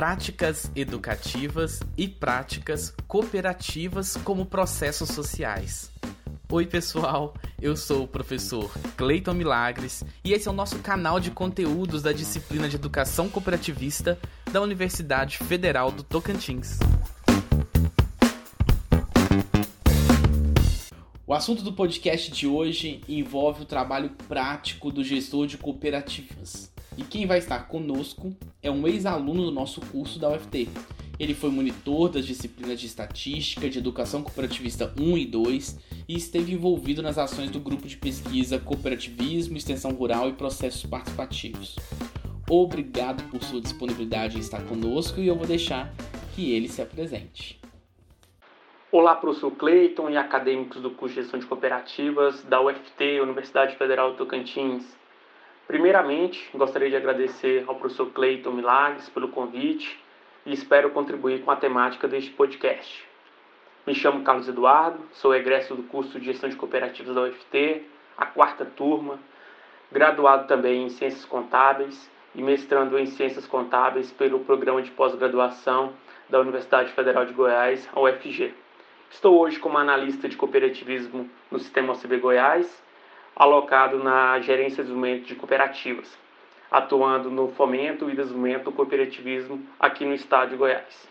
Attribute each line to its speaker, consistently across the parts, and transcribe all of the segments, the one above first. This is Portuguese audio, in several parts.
Speaker 1: práticas educativas e práticas cooperativas como processos sociais. Oi, pessoal, eu sou o professor Cleiton Milagres e esse é o nosso canal de conteúdos da disciplina de Educação Cooperativista da Universidade Federal do Tocantins. O assunto do podcast de hoje envolve o trabalho prático do gestor de cooperativas. E quem vai estar conosco é um ex-aluno do nosso curso da UFT. Ele foi monitor das disciplinas de Estatística, de Educação Cooperativista 1 e 2 e esteve envolvido nas ações do grupo de pesquisa Cooperativismo, Extensão Rural e Processos Participativos. Obrigado por sua disponibilidade em estar conosco e eu vou deixar que ele se apresente.
Speaker 2: Olá, professor Cleiton e acadêmicos do curso de Gestão de Cooperativas da UFT, Universidade Federal do Tocantins. Primeiramente, gostaria de agradecer ao professor Cleiton Milagres pelo convite e espero contribuir com a temática deste podcast. Me chamo Carlos Eduardo, sou egresso do curso de Gestão de Cooperativas da UFT, a quarta turma, graduado também em Ciências Contábeis e mestrando em Ciências Contábeis pelo Programa de Pós-Graduação da Universidade Federal de Goiás, a UFG. Estou hoje como analista de cooperativismo no Sistema OCB Goiás alocado na gerência de desenvolvimento de cooperativas, atuando no fomento e desenvolvimento do cooperativismo aqui no estado de Goiás.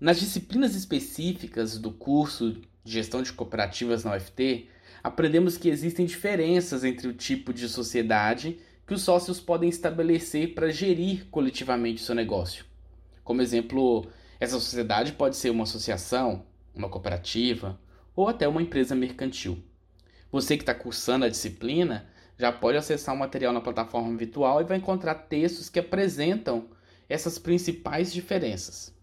Speaker 1: Nas disciplinas específicas do curso de gestão de cooperativas na UFT, aprendemos que existem diferenças entre o tipo de sociedade que os sócios podem estabelecer para gerir coletivamente o seu negócio. Como exemplo, essa sociedade pode ser uma associação, uma cooperativa ou até uma empresa mercantil. Você que está cursando a disciplina já pode acessar o material na plataforma virtual e vai encontrar textos que apresentam essas principais diferenças.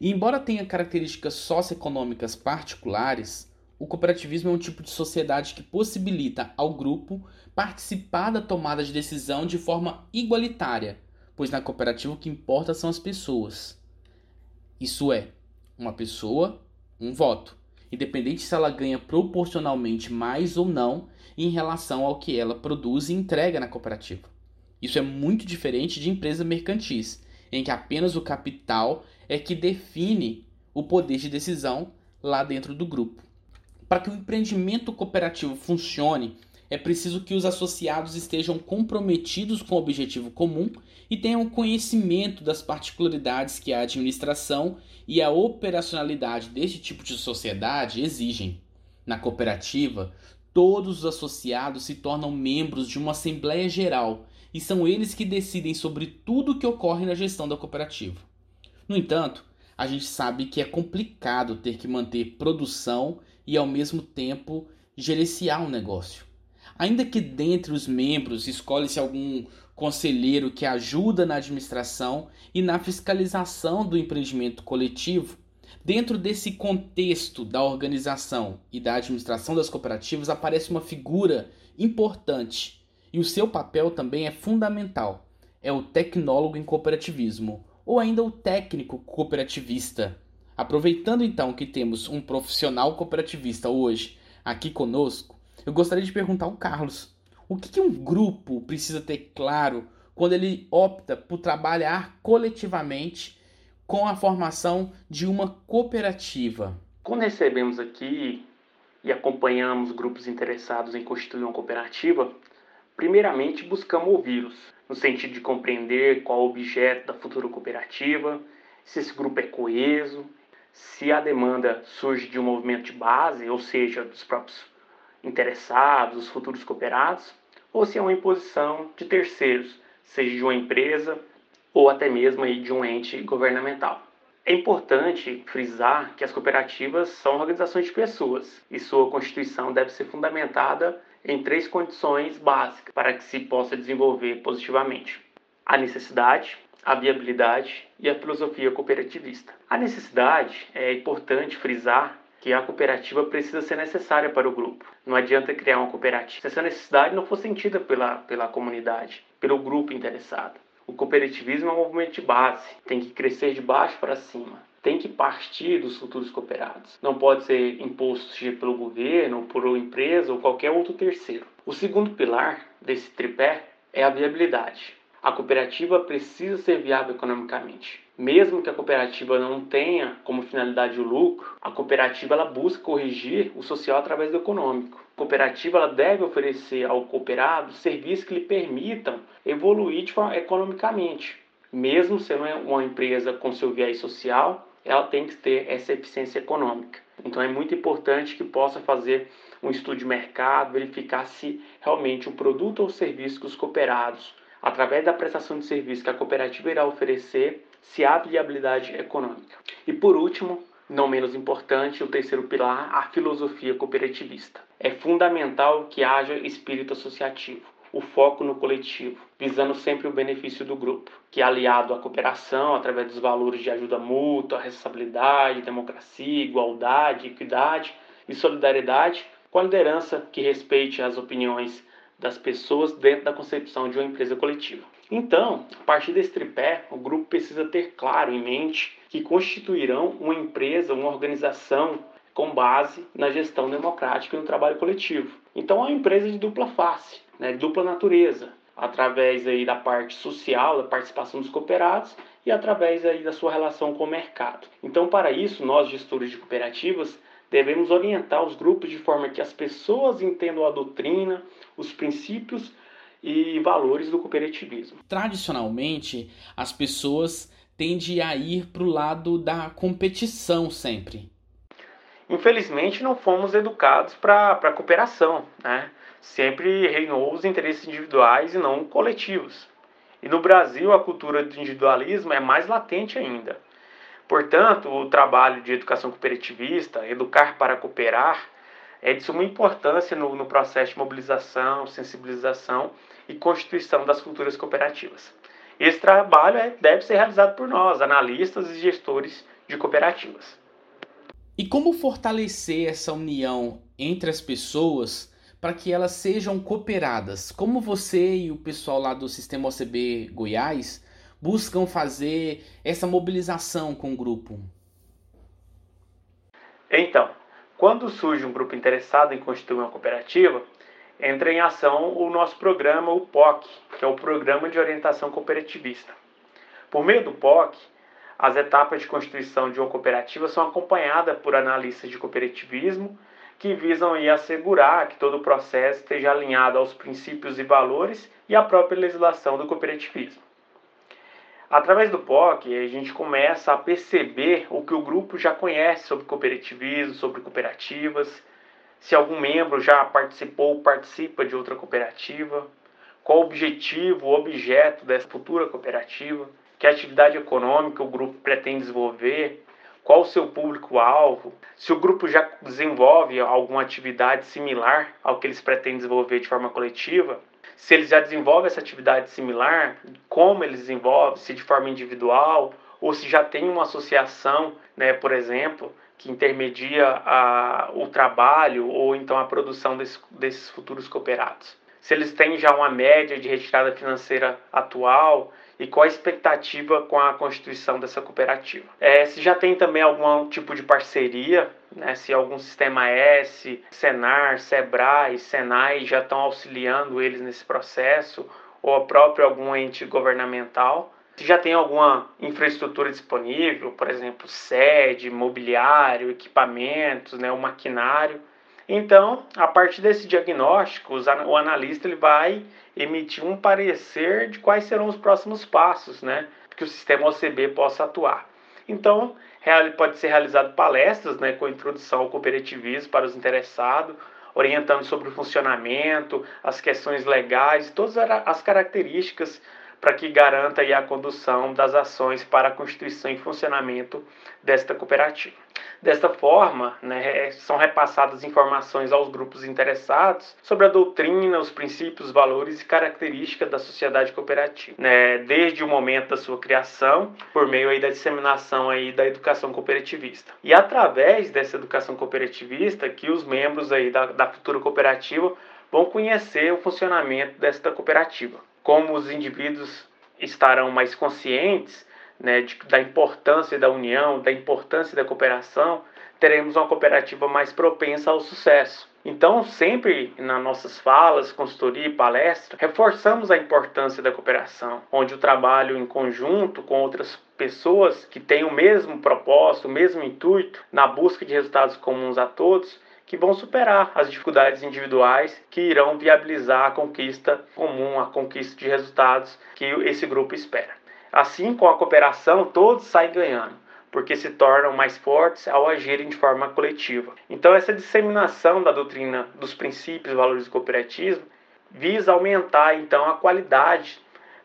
Speaker 1: E embora tenha características socioeconômicas particulares, o cooperativismo é um tipo de sociedade que possibilita ao grupo participar da tomada de decisão de forma igualitária, pois na cooperativa o que importa são as pessoas. Isso é, uma pessoa, um voto independente se ela ganha proporcionalmente mais ou não em relação ao que ela produz e entrega na cooperativa. Isso é muito diferente de empresas mercantis, em que apenas o capital é que define o poder de decisão lá dentro do grupo. Para que o empreendimento cooperativo funcione, é preciso que os associados estejam comprometidos com o objetivo comum e tenham conhecimento das particularidades que a administração e a operacionalidade deste tipo de sociedade exigem. Na cooperativa, todos os associados se tornam membros de uma Assembleia Geral e são eles que decidem sobre tudo o que ocorre na gestão da cooperativa. No entanto, a gente sabe que é complicado ter que manter produção e ao mesmo tempo gerenciar um negócio. Ainda que dentre os membros escolhe-se algum conselheiro que ajuda na administração e na fiscalização do empreendimento coletivo, dentro desse contexto da organização e da administração das cooperativas aparece uma figura importante e o seu papel também é fundamental. É o tecnólogo em cooperativismo, ou ainda o técnico cooperativista. Aproveitando então que temos um profissional cooperativista hoje aqui conosco, eu gostaria de perguntar ao Carlos: o que, que um grupo precisa ter claro quando ele opta por trabalhar coletivamente com a formação de uma cooperativa?
Speaker 2: Quando recebemos aqui e acompanhamos grupos interessados em constituir uma cooperativa, primeiramente buscamos ouvi-los, no sentido de compreender qual o objeto da futura cooperativa, se esse grupo é coeso, se a demanda surge de um movimento de base, ou seja, dos próprios interessados, os futuros cooperados, ou se é uma imposição de terceiros, seja de uma empresa ou até mesmo aí de um ente governamental. É importante frisar que as cooperativas são organizações de pessoas e sua constituição deve ser fundamentada em três condições básicas para que se possa desenvolver positivamente: a necessidade, a viabilidade e a filosofia cooperativista. A necessidade é importante frisar que a cooperativa precisa ser necessária para o grupo. Não adianta criar uma cooperativa se essa necessidade não for sentida pela, pela comunidade, pelo grupo interessado. O cooperativismo é um movimento de base, tem que crescer de baixo para cima, tem que partir dos futuros cooperados. Não pode ser imposto pelo governo, por uma empresa ou qualquer outro terceiro. O segundo pilar desse tripé é a viabilidade. a cooperativa precisa ser viável economicamente. Mesmo que a cooperativa não tenha como finalidade o lucro, a cooperativa ela busca corrigir o social através do econômico. A cooperativa ela deve oferecer ao cooperado serviços que lhe permitam evoluir economicamente. Mesmo sendo uma empresa com seu viés social, ela tem que ter essa eficiência econômica. Então é muito importante que possa fazer um estudo de mercado, verificar se realmente o produto ou serviço que os cooperados, através da prestação de serviço que a cooperativa irá oferecer, se há viabilidade econômica. E por último, não menos importante, o terceiro pilar, a filosofia cooperativista. É fundamental que haja espírito associativo, o foco no coletivo, visando sempre o benefício do grupo, que aliado à cooperação através dos valores de ajuda mútua, responsabilidade, democracia, igualdade, equidade e solidariedade, com a liderança que respeite as opiniões das pessoas dentro da concepção de uma empresa coletiva. Então, a partir desse tripé, o grupo precisa ter claro em mente que constituirão uma empresa, uma organização com base na gestão democrática e no trabalho coletivo. Então, é uma empresa de dupla face, né, dupla natureza, através aí da parte social, da participação dos cooperados e através aí da sua relação com o mercado. Então, para isso, nós gestores de cooperativas devemos orientar os grupos de forma que as pessoas entendam a doutrina, os princípios e valores do cooperativismo.
Speaker 1: Tradicionalmente, as pessoas tendem a ir para o lado da competição sempre.
Speaker 2: Infelizmente, não fomos educados para a cooperação. Né? Sempre reinou os interesses individuais e não coletivos. E no Brasil, a cultura do individualismo é mais latente ainda. Portanto, o trabalho de educação cooperativista, educar para cooperar, é de suma importância no, no processo de mobilização, sensibilização e constituição das culturas cooperativas. Esse trabalho é, deve ser realizado por nós, analistas e gestores de cooperativas.
Speaker 1: E como fortalecer essa união entre as pessoas para que elas sejam cooperadas? Como você e o pessoal lá do Sistema OCB Goiás buscam fazer essa mobilização com o grupo?
Speaker 2: Então, quando surge um grupo interessado em constituir uma cooperativa, entra em ação o nosso programa, o POC, que é o Programa de Orientação Cooperativista. Por meio do POC, as etapas de constituição de uma cooperativa são acompanhadas por analistas de cooperativismo que visam aí assegurar que todo o processo esteja alinhado aos princípios e valores e à própria legislação do cooperativismo. Através do POC, a gente começa a perceber o que o grupo já conhece sobre cooperativismo, sobre cooperativas, se algum membro já participou ou participa de outra cooperativa, qual o objetivo, o objeto dessa futura cooperativa, que atividade econômica o grupo pretende desenvolver, qual o seu público-alvo, se o grupo já desenvolve alguma atividade similar ao que eles pretendem desenvolver de forma coletiva, se eles já desenvolvem essa atividade similar, como eles desenvolvem, se de forma individual ou se já tem uma associação, né, por exemplo, que intermedia a, o trabalho ou então a produção desse, desses futuros cooperados. Se eles têm já uma média de retirada financeira atual, e qual a expectativa com a constituição dessa cooperativa. É, se já tem também algum tipo de parceria, né, se algum sistema S, Senar, Sebrae, Senai já estão auxiliando eles nesse processo, ou a própria algum ente governamental. Se já tem alguma infraestrutura disponível, por exemplo, sede, mobiliário, equipamentos, né, o maquinário. Então, a partir desse diagnóstico, o analista ele vai emitir um parecer de quais serão os próximos passos, né, que o sistema OCB possa atuar. Então, pode ser realizado palestras, né, com introdução ao cooperativismo para os interessados, orientando sobre o funcionamento, as questões legais, todas as características para que garanta a condução das ações para a constituição e funcionamento desta cooperativa. Desta forma, né, são repassadas informações aos grupos interessados sobre a doutrina, os princípios, valores e características da sociedade cooperativa, né, desde o momento da sua criação, por meio aí da disseminação aí da educação cooperativista. E através dessa educação cooperativista que os membros aí da, da futura cooperativa vão conhecer o funcionamento desta cooperativa. Como os indivíduos estarão mais conscientes né, de, da importância da união, da importância da cooperação, teremos uma cooperativa mais propensa ao sucesso. Então, sempre nas nossas falas, consultoria e palestra, reforçamos a importância da cooperação, onde o trabalho em conjunto com outras pessoas que têm o mesmo propósito, o mesmo intuito, na busca de resultados comuns a todos, que vão superar as dificuldades individuais que irão viabilizar a conquista comum, a conquista de resultados que esse grupo espera. Assim, com a cooperação, todos saem ganhando porque se tornam mais fortes ao agirem de forma coletiva. Então, essa disseminação da doutrina dos princípios e valores do cooperativismo visa aumentar então a qualidade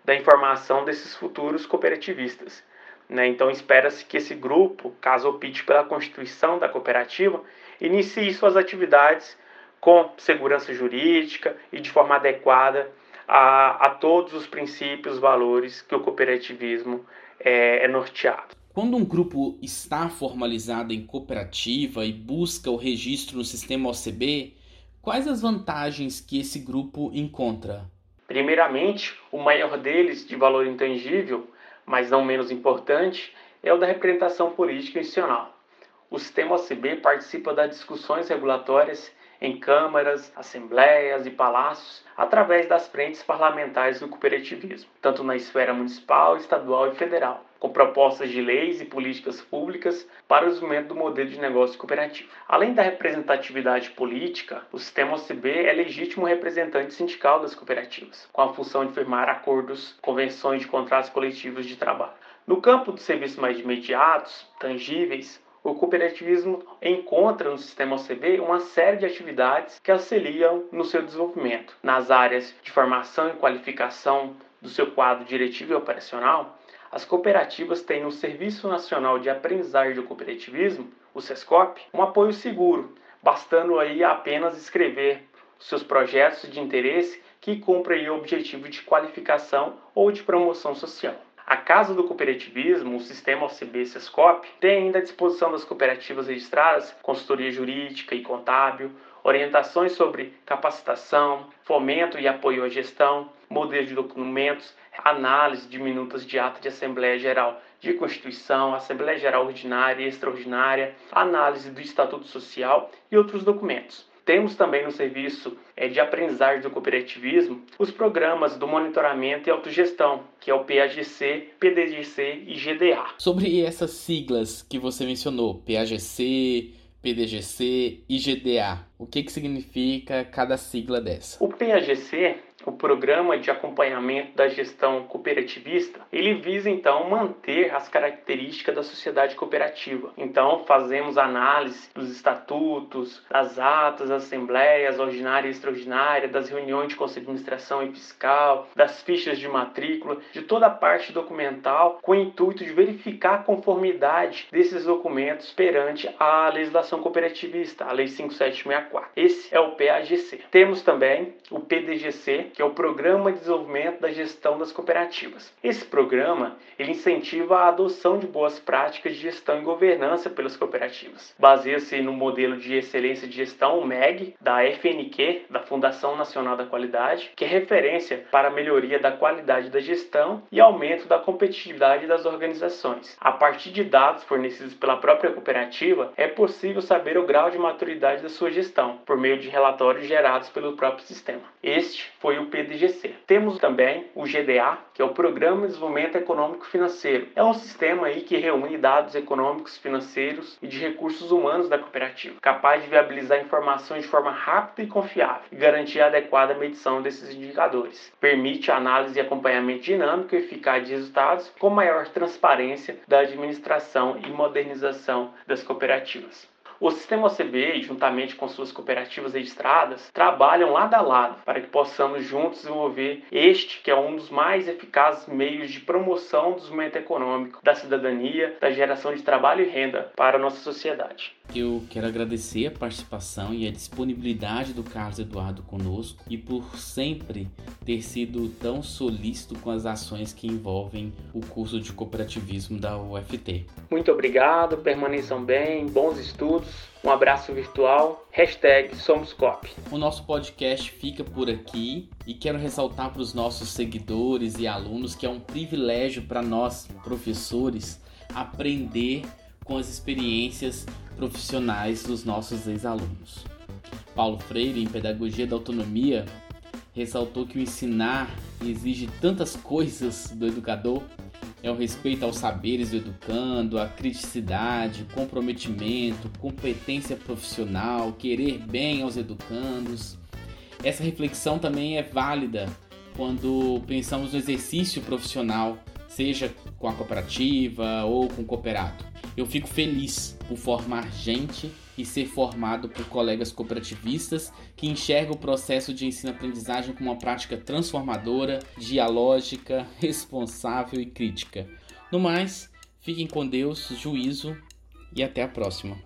Speaker 2: da informação desses futuros cooperativistas. Né? Então, espera-se que esse grupo, caso opte pela constituição da cooperativa, inicie suas atividades com segurança jurídica e de forma adequada a, a todos os princípios, valores que o cooperativismo é, é norteado.
Speaker 1: Quando um grupo está formalizado em cooperativa e busca o registro no sistema OCB, quais as vantagens que esse grupo encontra?
Speaker 2: Primeiramente, o maior deles, de valor intangível, mas não menos importante, é o da representação política institucional. O sistema OCB participa das discussões regulatórias em câmaras, assembleias e palácios através das frentes parlamentares do cooperativismo, tanto na esfera municipal, estadual e federal, com propostas de leis e políticas públicas para o desenvolvimento do modelo de negócio cooperativo. Além da representatividade política, o sistema OCB é legítimo representante sindical das cooperativas, com a função de firmar acordos, convenções de contratos coletivos de trabalho. No campo dos serviços mais imediatos, tangíveis, o cooperativismo encontra no sistema OCB uma série de atividades que auxiliam no seu desenvolvimento. Nas áreas de formação e qualificação do seu quadro diretivo e operacional, as cooperativas têm no Serviço Nacional de Aprendizagem do Cooperativismo, o SESCOP, um apoio seguro, bastando aí apenas escrever seus projetos de interesse que cumprem o objetivo de qualificação ou de promoção social. A Casa do Cooperativismo, o sistema OCB Sescop, tem ainda à disposição das cooperativas registradas consultoria jurídica e contábil, orientações sobre capacitação, fomento e apoio à gestão, modelo de documentos, análise de minutas de ata de Assembleia Geral de Constituição, Assembleia Geral Ordinária e Extraordinária, análise do Estatuto Social e outros documentos. Temos também no serviço de aprendizagem do cooperativismo os programas do monitoramento e autogestão, que é o PAGC, PDGC e GDA.
Speaker 1: Sobre essas siglas que você mencionou, PAGC, PDGC e GDA, o que, que significa cada sigla dessa?
Speaker 2: O PAGC o programa de acompanhamento da gestão cooperativista, ele visa então manter as características da sociedade cooperativa. Então, fazemos análise dos estatutos, das atas, das assembleias ordinária e extraordinária, das reuniões de conselho de administração e fiscal, das fichas de matrícula, de toda a parte documental, com o intuito de verificar a conformidade desses documentos perante a legislação cooperativista, a Lei 5764. Esse é o PAGC. Temos também o PDGC, que é o Programa de Desenvolvimento da Gestão das Cooperativas. Esse programa ele incentiva a adoção de boas práticas de gestão e governança pelas cooperativas. Baseia-se no modelo de excelência de gestão, o MEG, da FNQ, da Fundação Nacional da Qualidade, que é referência para a melhoria da qualidade da gestão e aumento da competitividade das organizações. A partir de dados fornecidos pela própria cooperativa, é possível saber o grau de maturidade da sua gestão por meio de relatórios gerados pelo próprio sistema. Este foi o PDGC. Temos também o GDA, que é o Programa de Desenvolvimento Econômico Financeiro. É um sistema aí que reúne dados econômicos, financeiros e de recursos humanos da cooperativa, capaz de viabilizar informações de forma rápida e confiável e garantir a adequada medição desses indicadores. Permite análise e acompanhamento dinâmico e eficaz de resultados com maior transparência da administração e modernização das cooperativas. O sistema OCB, juntamente com suas cooperativas registradas, trabalham lado a lado para que possamos juntos desenvolver este que é um dos mais eficazes meios de promoção do desenvolvimento econômico, da cidadania, da geração de trabalho e renda para a nossa sociedade.
Speaker 1: Eu quero agradecer a participação e a disponibilidade do Carlos Eduardo conosco e por sempre ter sido tão solícito com as ações que envolvem o curso de cooperativismo da UFT.
Speaker 2: Muito obrigado, permaneçam bem, bons estudos, um abraço virtual, hashtag SomosCop.
Speaker 1: O nosso podcast fica por aqui e quero ressaltar para os nossos seguidores e alunos que é um privilégio para nós, professores, aprender com as experiências profissionais dos nossos ex-alunos. Paulo Freire, em Pedagogia da Autonomia, ressaltou que o ensinar exige tantas coisas do educador é o respeito aos saberes do educando, a criticidade, comprometimento, competência profissional, querer bem aos educandos. Essa reflexão também é válida quando pensamos no exercício profissional, seja com a cooperativa ou com o cooperado. Eu fico feliz por formar gente e ser formado por colegas cooperativistas que enxergam o processo de ensino-aprendizagem como uma prática transformadora, dialógica, responsável e crítica. No mais, fiquem com Deus, juízo e até a próxima.